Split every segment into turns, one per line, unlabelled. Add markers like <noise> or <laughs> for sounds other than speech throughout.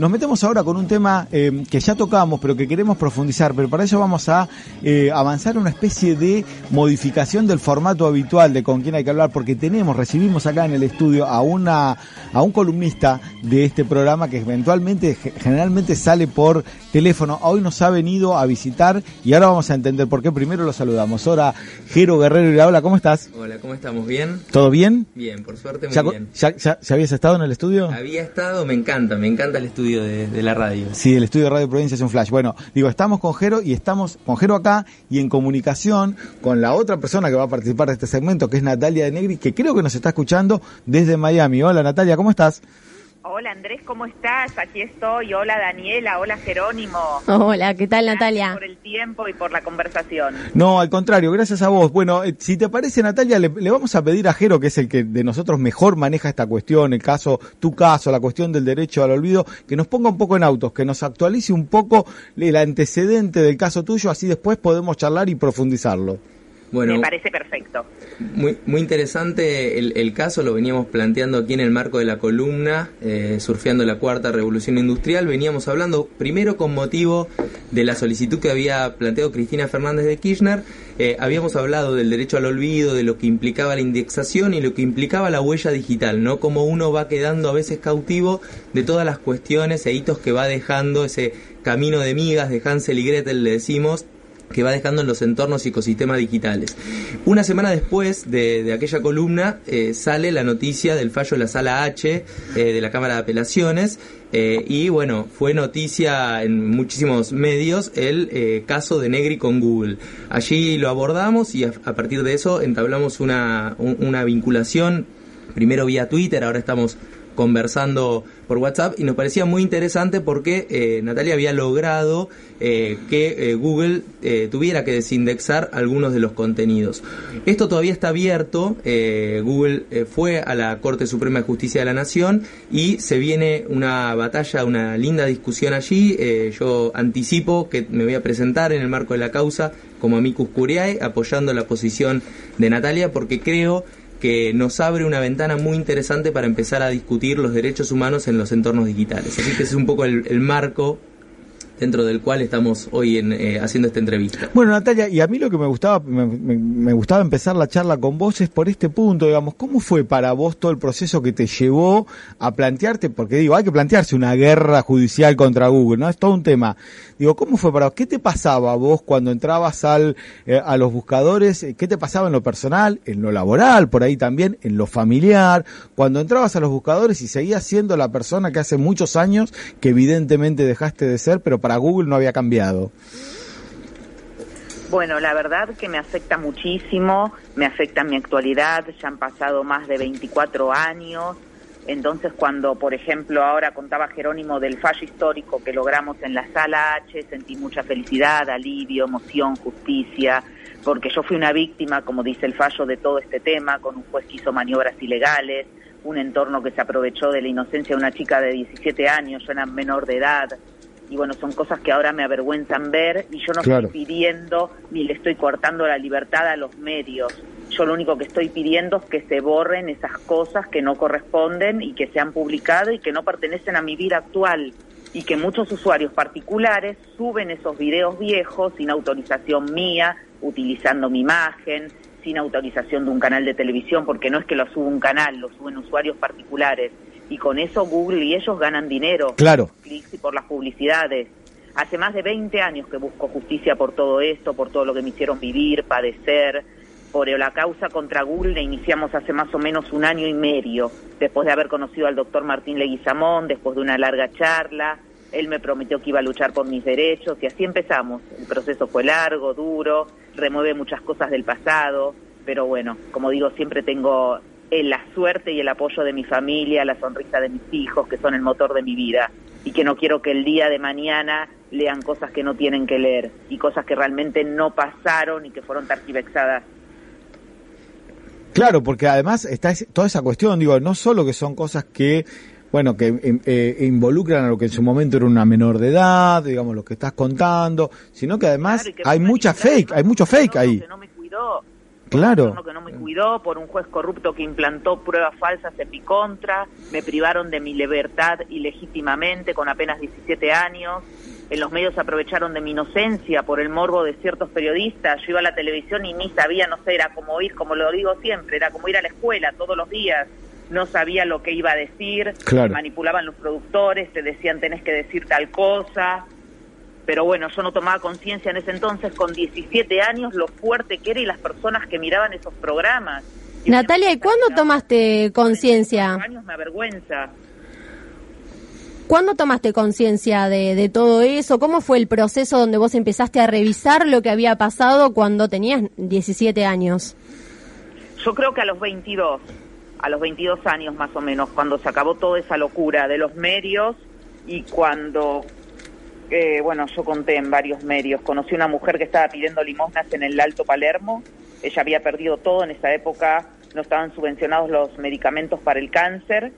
nos metemos ahora con un tema eh, que ya tocamos, pero que queremos profundizar, pero para ello vamos a eh, avanzar una especie de modificación del formato habitual de con quién hay que hablar, porque tenemos, recibimos acá en el estudio a una a un columnista de este programa que eventualmente, generalmente sale por teléfono. Hoy nos ha venido a visitar y ahora vamos a entender por qué. Primero lo saludamos. Ahora, Jero Guerrero y hola, ¿cómo estás?
Hola, ¿cómo estamos? ¿Bien?
¿Todo bien?
Bien, por suerte muy
¿Ya,
bien.
ya, ya- ya habías estado en el estudio?
Había estado, me encanta, me encanta el estudio de, de la radio.
Sí, el estudio de Radio Provincia es un flash. Bueno, digo, estamos con Jero y estamos con Jero acá y en comunicación con la otra persona que va a participar de este segmento, que es Natalia de Negri, que creo que nos está escuchando desde Miami. Hola Natalia, ¿cómo estás?
Hola Andrés, ¿cómo estás? Aquí estoy. Hola Daniela, hola Jerónimo.
Hola, ¿qué tal
Gracias
Natalia?
por el tiempo y por la conversación.
No, al contrario, gracias a vos. Bueno, eh, si te parece, Natalia, le, le vamos a pedir a Jero, que es el que de nosotros mejor maneja esta cuestión, el caso, tu caso, la cuestión del derecho al olvido, que nos ponga un poco en autos, que nos actualice un poco el antecedente del caso tuyo, así después podemos charlar y profundizarlo.
Bueno,
Me parece perfecto.
muy, muy interesante el, el caso, lo veníamos planteando aquí en el marco de la columna, eh, surfeando la cuarta revolución industrial. Veníamos hablando primero con motivo de la solicitud que había planteado Cristina Fernández de Kirchner. Eh, habíamos hablado del derecho al olvido, de lo que implicaba la indexación y lo que implicaba la huella digital, ¿no? Como uno va quedando a veces cautivo de todas las cuestiones e hitos que va dejando ese camino de migas de Hansel y Gretel, le decimos, que va dejando en los entornos y ecosistemas digitales. Una semana después de, aquella columna eh, sale la noticia del fallo de la sala H eh, de la Cámara de Apelaciones eh, y bueno, fue noticia en muchísimos medios el caso de Negri con Google. Allí lo abordamos y a, a partir de eso entablamos una, un- una vinculación, primero vía Twitter, ahora estamos conversando por WhatsApp y nos parecía muy interesante porque eh, Natalia había logrado eh, que eh, Google eh, tuviera que desindexar algunos de los contenidos. Esto todavía está abierto, eh, Google eh, fue a la Corte Suprema de Justicia de la Nación y se viene una batalla, una linda discusión allí. Yo anticipo que me voy a presentar en el marco de la causa como amicus curiae apoyando la posición de Natalia porque creo que nos abre una ventana muy interesante para empezar a discutir los derechos humanos en los entornos digitales. Así que ese es un poco el, el marco dentro del cual estamos hoy en, eh, haciendo esta entrevista.
Bueno, Natalia, y a mí lo que me gustaba, me, gustaba empezar la charla con vos es por este punto, digamos, ¿cómo fue para vos todo el proceso que te llevó a plantearte, porque digo, hay que plantearse una guerra judicial contra Google, ¿no? Es todo un tema. Digo, ¿cómo fue para vos? ¿Qué te pasaba vos cuando entrabas al, eh, a los buscadores? Eh, ¿Qué te pasaba en lo personal, en lo laboral, por ahí también, en lo familiar? Cuando entrabas a los buscadores y seguías siendo la persona que hace muchos años que evidentemente dejaste de ser, pero para Google no había cambiado.
Bueno, la verdad que me afecta muchísimo, me afecta mi actualidad, ya han pasado más de 24 años, entonces cuando, por ejemplo, ahora contaba Jerónimo del fallo histórico que logramos en la sala H, sentí mucha felicidad, alivio, emoción, justicia, porque yo fui una víctima, como dice el fallo, de todo este tema, con un juez que hizo maniobras ilegales, un entorno que se aprovechó de la inocencia de una chica de 17 años, yo era menor de edad, y bueno, son cosas que ahora me avergüenzan ver y yo no
Claro.
estoy pidiendo ni le estoy cortando la libertad a los medios. Yo lo único que estoy pidiendo es que se borren esas cosas que no corresponden y que se han publicado y que no pertenecen a mi vida actual y que muchos usuarios particulares suben esos videos viejos sin autorización mía, utilizando mi imagen, sin autorización de un canal de televisión, porque no es que lo suba un canal, lo suben usuarios particulares. Y con eso Google y ellos ganan dinero
Claro.
clics y por las publicidades. Hace más de 20 años que busco justicia por todo esto, por todo lo que me hicieron vivir, padecer. Por la causa contra Google la iniciamos hace más o menos un año y medio, después de haber conocido al doctor Martín Leguizamón, después de una larga charla. Él me prometió que iba a luchar por mis derechos y así empezamos. El proceso fue largo, duro, remueve muchas cosas del pasado, pero bueno, como digo, siempre tengo eh, la suerte y el apoyo de mi familia, la sonrisa de mis hijos, que son el motor de mi vida, y que no quiero que el día de mañana lean cosas que no tienen que leer y cosas que realmente no pasaron y que fueron targiversadas.
Claro, porque además está toda esa cuestión, digo, no solo que son cosas que, bueno, que eh, eh, involucran a lo que en su momento era una menor de edad, digamos, lo que estás contando, sino que además
Claro, y que
hay mucha fake, hay mucho fake ahí.
Que no me cuidó,
Claro.
Que no me cuidó, por un juez corrupto que implantó pruebas falsas en mi contra, me privaron de mi libertad ilegítimamente con apenas 17 años. En los medios aprovecharon de mi inocencia por el morbo de ciertos periodistas. Yo iba a la televisión y ni sabía, no sé, era como ir, como lo digo siempre, era como ir a la escuela todos los días no sabía lo que iba a decir, manipulaban los productores, te decían tenés que decir tal cosa, pero bueno, yo no tomaba conciencia en ese entonces, con 17 años, lo fuerte que era y las personas que miraban esos programas.
Natalia, ¿y cuándo tomaste conciencia?
años me avergüenza.
¿Cuándo tomaste conciencia de, de, todo eso? ¿Cómo fue el proceso donde vos empezaste a revisar lo que había pasado cuando tenías 17 años?
Yo creo que a los 22 a los 22 años más o menos, cuando se acabó toda esa locura de los medios y cuando, eh, bueno, yo conté en varios medios, conocí una mujer que estaba pidiendo limosnas en el Alto Palermo, ella había perdido todo en esa época, no estaban subvencionados los medicamentos para el cáncer.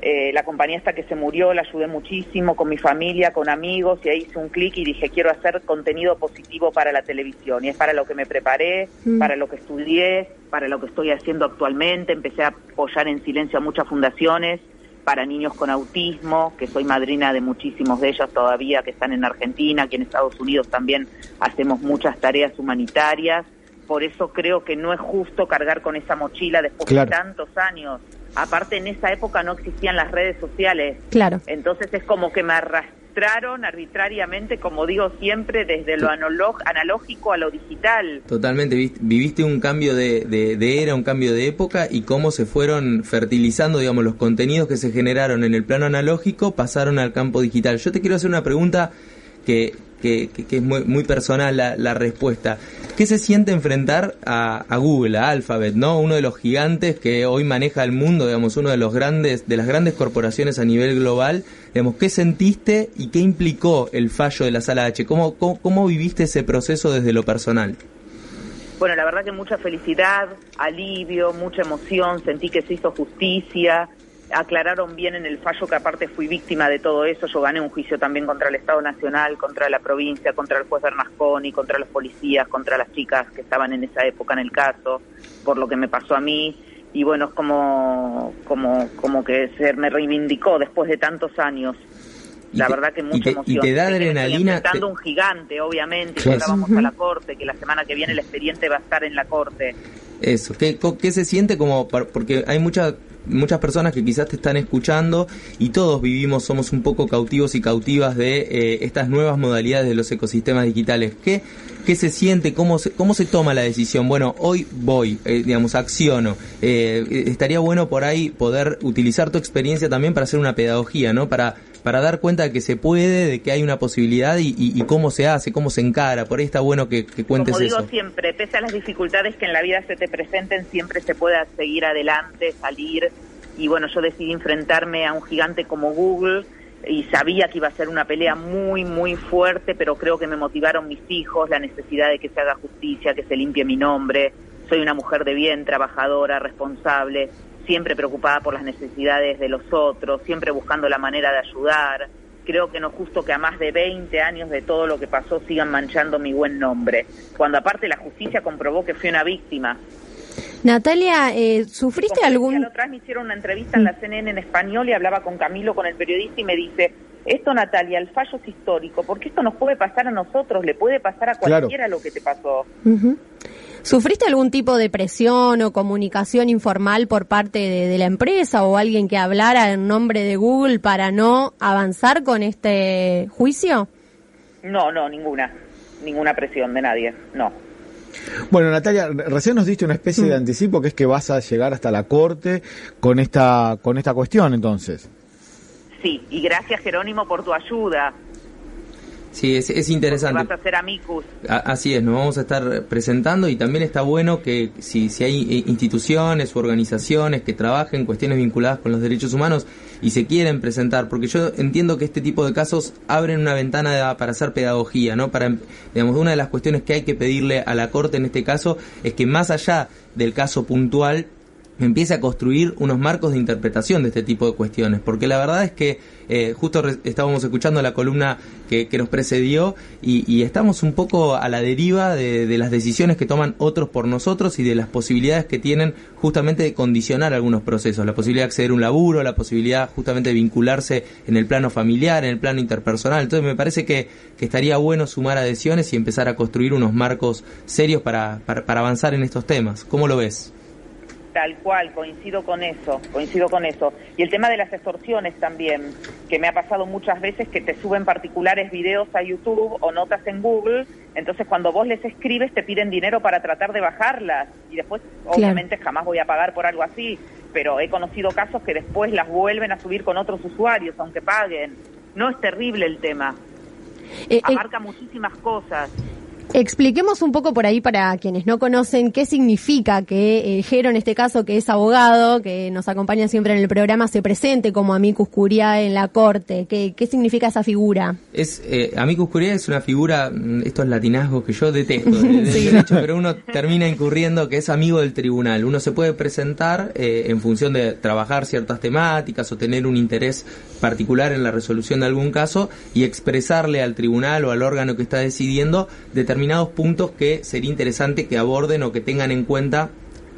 Eh, la compañía hasta que se murió la ayudé muchísimo con mi familia, con amigos, y ahí hice un clic y dije, quiero hacer contenido positivo para la televisión. Y es para lo que me preparé, mm. para lo que estudié, para lo que estoy haciendo actualmente. Empecé a apoyar en silencio a muchas fundaciones para niños con autismo, que soy madrina de muchísimos de ellos todavía que están en Argentina, aquí en Estados Unidos también hacemos muchas tareas humanitarias por eso creo que no es justo cargar con esa mochila después de tantos años. Aparte, en esa época no existían las redes sociales.
Claro.
Entonces es como que me arrastraron arbitrariamente, como digo siempre, desde lo analógico a lo digital.
Totalmente. Viviste un cambio de, de, era, un cambio de época y cómo se fueron fertilizando, digamos, los contenidos que se generaron en el plano analógico pasaron al campo digital. Yo te quiero hacer una pregunta que, que, es muy, muy personal la, respuesta. ¿Qué se siente enfrentar a, Google, a Alphabet, ¿no? Uno de los gigantes que hoy maneja el mundo, digamos, uno de los grandes, de las grandes corporaciones a nivel global. Digamos, ¿qué sentiste y qué implicó el fallo de la sala H? ¿Cómo, cómo, cómo viviste ese proceso desde lo personal?
Bueno, la verdad que mucha felicidad, alivio, mucha emoción, sentí que se hizo justicia, aclararon bien en el fallo que aparte fui víctima de todo eso. Yo gané un juicio también contra el Estado Nacional, contra la provincia, contra el juez Bernasconi, contra los policías, contra las chicas que estaban en esa época en el caso, por lo que me pasó a mí. Y bueno, es como, como, como que se me reivindicó después de tantos años. La verdad que mucha emoción.
Y te da adrenalina.
un gigante, obviamente, que ahora vamos a la corte, que la semana que viene el expediente va a estar en la corte.
Eso, ¿qué, qué se siente como, porque hay mucha muchas personas que quizás te están escuchando y todos vivimos, somos un poco cautivos y cautivas de eh, estas nuevas modalidades de los ecosistemas digitales. ¿Qué, qué se siente? ¿Cómo se, ¿Cómo se toma la decisión? Bueno, hoy voy, eh, digamos, acciono. Eh, estaría bueno por ahí poder utilizar tu experiencia también para hacer una pedagogía, ¿no? Para para dar cuenta de que se puede, de que hay una posibilidad y, cómo se hace, cómo se encara. Por ahí está bueno que, cuentes
eso.
Como
digo siempre, pese a las dificultades que en la vida se te presenten, siempre se puede seguir adelante, salir. Y bueno, yo decidí enfrentarme a un gigante como Google y sabía que iba a ser una pelea muy, muy fuerte, pero creo que me motivaron mis hijos, la necesidad de que se haga justicia, que se limpie mi nombre. Soy una mujer de bien, trabajadora, responsable siempre preocupada por las necesidades de los otros, siempre buscando la manera de ayudar. Creo que no es justo que a más de 20 años de todo lo que pasó sigan manchando mi buen nombre, cuando aparte la justicia comprobó que fui una víctima.
Natalia, eh, ¿sufriste algún...?
La otra me hicieron una entrevista en la CNN en español y hablaba con Camilo, con el periodista, y me dice, esto Natalia, el fallo es histórico, porque esto nos puede pasar a nosotros, le puede pasar a cualquiera lo que te pasó.
¿Sufriste algún tipo de presión o comunicación informal por parte de, la empresa o alguien que hablara en nombre de Google para no avanzar con este juicio?
No, no, ninguna. Ninguna presión de nadie, no.
Bueno, Natalia, recién nos diste una especie de mm. anticipo que es que vas a llegar hasta la corte con esta con esta cuestión, entonces.
Sí, y gracias Jerónimo por tu ayuda.
Sí, es, es interesante.
vas a ser amicus.
así es, nos vamos a estar presentando y también está bueno que si, si hay eh, instituciones u organizaciones que trabajen cuestiones vinculadas con los derechos humanos y se quieren presentar, porque yo entiendo que este tipo de casos abren una ventana para hacer pedagogía, ¿no? Para, digamos, una de las cuestiones que hay que pedirle a la Corte en este caso es que más allá del caso puntual empiece a construir unos marcos de interpretación de este tipo de cuestiones, porque la verdad es que eh, justo estábamos escuchando la columna que, nos precedió y, estamos un poco a la deriva de, las decisiones que toman otros por nosotros y de las posibilidades que tienen justamente de condicionar algunos procesos, la posibilidad de acceder a un laburo, la posibilidad justamente de vincularse en el plano familiar, en el plano interpersonal. Entonces me parece que, estaría bueno sumar adhesiones y empezar a construir unos marcos serios para, para avanzar en estos temas. ¿Cómo lo ves?
Tal cual, coincido con eso, coincido con eso. Y el tema de las extorsiones también, que me ha pasado muchas veces que te suben particulares videos a YouTube o notas en Google, entonces cuando vos les escribes te piden dinero para tratar de bajarlas y después obviamente jamás voy a pagar por algo así, pero he conocido casos que después las vuelven a subir con otros usuarios aunque paguen. No es terrible el tema. Eh, eh, Abarca muchísimas cosas.
Expliquemos un poco por ahí para quienes no conocen qué significa que eh, Jero, en este caso, que es abogado, que nos acompaña siempre en el programa, se presente como amicus curiae en la corte. ¿Qué, qué significa esa figura?
Es eh, amicus curiae es una figura, mm, estos latinazgos que yo detesto, <laughs> pero uno termina incurriendo que es amigo del tribunal. Uno se puede presentar eh, en función de trabajar ciertas temáticas o tener un interés particular en la resolución de algún caso y expresarle al tribunal o al órgano que está decidiendo determinados puntos que sería interesante que aborden o que tengan en cuenta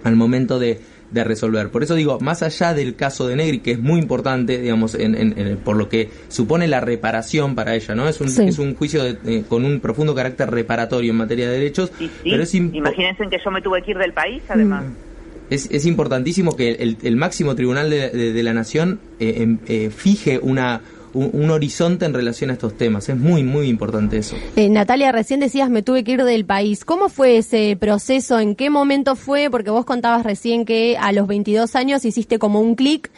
al momento de, resolver. Por eso digo, más allá del caso de Negri, que es muy importante, digamos, en, por lo que supone la reparación para ella, ¿no? Es un, es un juicio eh, con un profundo carácter reparatorio en materia de derechos.
Pero Imagínense que yo me tuve que ir del país, además. Mm
es, es importantísimo que el, el, máximo tribunal de, la nación eh, em, eh, fije una, un, horizonte en relación a estos temas. Es muy, muy importante eso.
Eh, Natalia, recién decías me tuve que ir del país. ¿Cómo fue ese proceso? ¿En qué momento fue? Porque vos contabas recién que a los 22 años hiciste como un clic.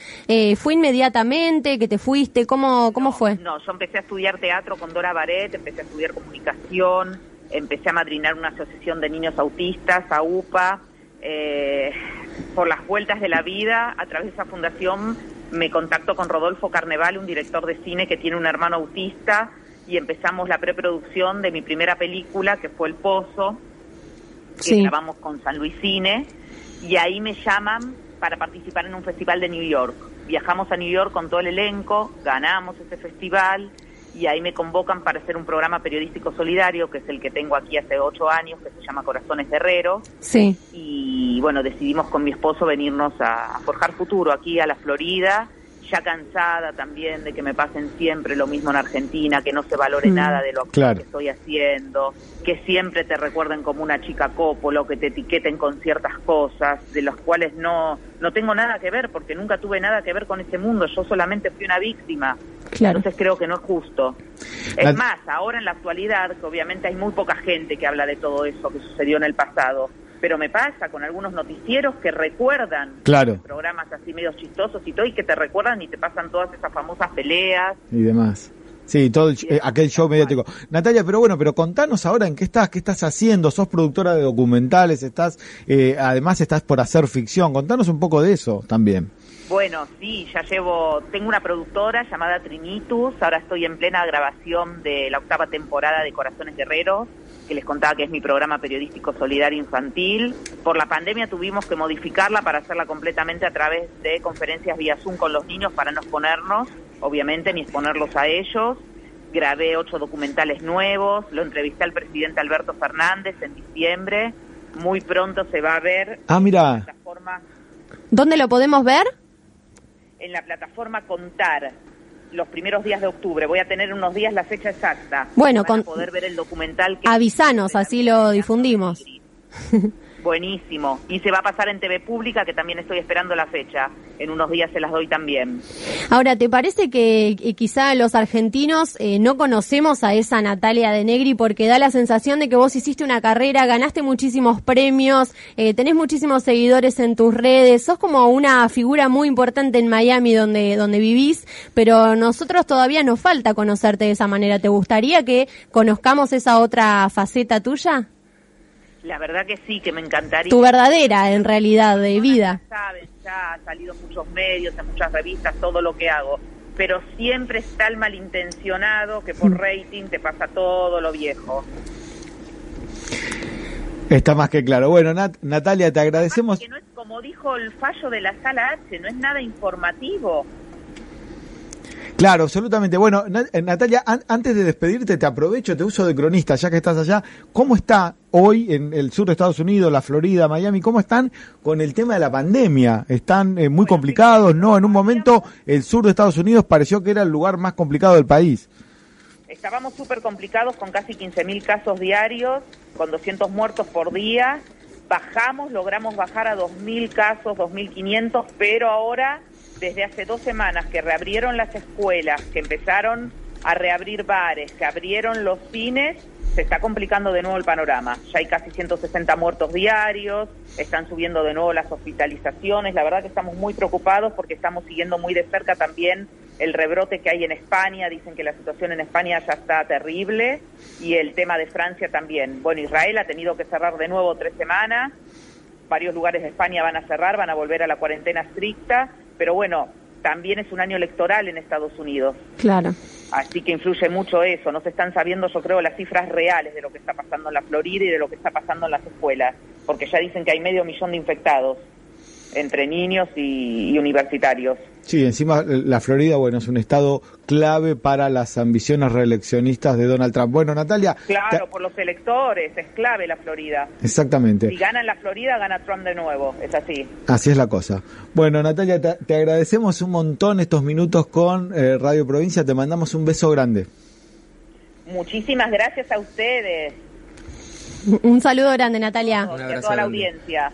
¿Fue inmediatamente que te fuiste? ¿Cómo, cómo fue?
No, yo empecé a estudiar teatro con Dora Baret, empecé a estudiar comunicación, empecé a madrinar una asociación de niños autistas, a UPA. Eh, por las vueltas de la vida, a través de esa fundación me contacto con Rodolfo Carneval, un director de cine que tiene un hermano autista, y empezamos la preproducción de mi primera película, que fue El Pozo, que grabamos con San Luis Cine, y ahí me llaman para participar en un festival de New York. Viajamos a New York con todo el elenco, ganamos ese festival, y ahí me convocan para hacer un programa periodístico solidario, que es el que tengo aquí hace ocho años, que se llama Corazones Guerrero.
Sí.
Y bueno, decidimos con mi esposo venirnos a, forjar futuro aquí a la Florida, ya cansada también de que me pasen siempre lo mismo en Argentina, que no se valore mm. nada de lo que estoy haciendo, que siempre te recuerden como una chica cópolo, que te etiqueten con ciertas cosas, de las cuales no, no tengo nada que ver, porque nunca tuve nada que ver con ese mundo, yo solamente fui una víctima. Entonces creo que no es justo. Es más, ahora en la actualidad, que obviamente hay muy poca gente que habla de todo eso que sucedió en el pasado, pero me pasa con algunos noticieros que recuerdan programas así medio chistosos y todo, y que te recuerdan y te pasan todas esas famosas peleas.
Y demás. Sí, todo eh, aquel show mediático. Natalia, pero bueno, pero contanos ahora en qué estás, qué estás haciendo. Sos productora de documentales, estás, eh, además estás por hacer ficción. Contanos un poco de eso también.
Bueno, sí, ya llevo, tengo una productora llamada Trinitus, ahora estoy en plena grabación de la octava temporada de Corazones Guerreros, que les contaba que es mi programa periodístico solidario infantil. Por la pandemia tuvimos que modificarla para hacerla completamente a través de conferencias vía Zoom con los niños para no exponernos, obviamente, ni exponerlos a ellos. Grabé ocho documentales nuevos, lo entrevisté al presidente Alberto Fernández en diciembre. Muy pronto se va a ver.
Ah, mira.
¿Dónde lo podemos ver?
En la plataforma Contar los primeros días de octubre. Voy a tener unos días la fecha exacta.
Bueno, con...
poder ver el documental.
Avisanos, así lo difundimos. <laughs>
Buenísimo. Y se va a pasar en TV Pública, que también estoy esperando la fecha. En unos días se las doy también.
Ahora, ¿te parece que quizá los argentinos eh, no conocemos a esa Natalia de Negri porque da la sensación de que vos hiciste una carrera, ganaste muchísimos premios, eh, tenés muchísimos seguidores en tus redes, sos como una figura muy importante en Miami donde, donde vivís, pero nosotros todavía nos falta conocerte de esa manera. ¿Te gustaría que conozcamos esa otra faceta tuya?
La verdad que sí, que me encantaría.
Tu verdadera, en realidad, de vida.
Ya saben, ya ha salido en muchos medios, en muchas revistas, todo lo que hago. Pero siempre está el malintencionado que por mm. rating te pasa todo lo viejo.
Está más que claro. Bueno, Natalia, te agradecemos.
que no es como dijo el fallo de la sala H, no es nada informativo.
Claro, absolutamente. Bueno, eh, Natalia, antes de despedirte, te aprovecho, te uso de cronista, ya que estás allá. ¿Cómo está hoy en el sur de Estados Unidos, la Florida, Miami? ¿Cómo están con el tema de la pandemia? ¿Están eh, muy complicados? No, en un momento el sur de Estados Unidos pareció que era el lugar más complicado del país.
Estábamos súper complicados con casi 15.000 casos diarios, con 200 muertos por día. Bajamos, logramos bajar a 2.000 casos, 2.500, pero ahora desde hace dos semanas que reabrieron las escuelas, que empezaron a reabrir bares, que abrieron los cines, se está complicando de nuevo el panorama. Ya hay casi 160 muertos diarios, están subiendo de nuevo las hospitalizaciones. La verdad que estamos muy preocupados porque estamos siguiendo muy de cerca también el rebrote que hay en España. Dicen que la situación en España ya está terrible y el tema de Francia también. Bueno, Israel ha tenido que cerrar de nuevo tres semanas. Varios lugares de España van a cerrar, van a volver a la cuarentena estricta pero bueno, también es un año electoral en Estados Unidos.
Claro.
Así que influye mucho eso. No se están sabiendo, yo creo, las cifras reales de lo que está pasando en la Florida y de lo que está pasando en las escuelas, porque ya dicen que hay medio millón de infectados entre niños y, universitarios.
Sí, encima la Florida, bueno, es un estado clave para las ambiciones reeleccionistas de Donald Trump. Bueno, Natalia.
Claro, por los electores, es clave la Florida.
Exactamente.
Si gana en la Florida, gana Trump de nuevo, es así.
Así es la cosa. Bueno, Natalia, te, agradecemos un montón estos minutos con eh, Radio Provincia, te mandamos un beso grande.
Muchísimas gracias a ustedes.
Un saludo grande, Natalia.
Y a toda la audiencia.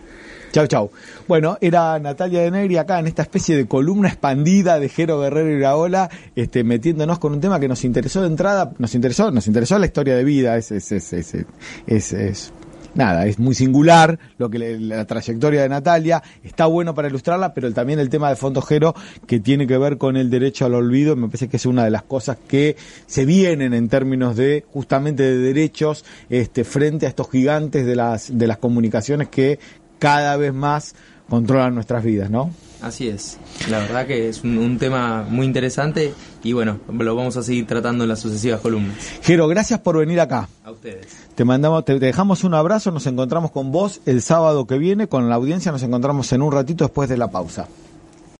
Chau, chau. Bueno, era Natalia de Negri acá en esta especie de columna expandida de Jero Guerrero y Raola, este, metiéndonos con un tema que nos interesó de entrada, nos interesó, nos interesó la historia de vida, es, es, es, es, es, nada, es muy singular lo que la trayectoria de Natalia, está bueno para ilustrarla, pero también el tema de fondo Jero que tiene que ver con el derecho al olvido, me parece que es una de las cosas que se vienen en términos de justamente de derechos este frente a estos gigantes de las de las comunicaciones que cada vez más controlan nuestras vidas, ¿no?
Así es. La verdad que es un, tema muy interesante y bueno, lo vamos a seguir tratando en las sucesivas columnas.
Jero, gracias por venir acá.
A ustedes.
Te mandamos, te dejamos un abrazo, nos encontramos con vos el sábado que viene, con la audiencia nos encontramos en un ratito después de la pausa.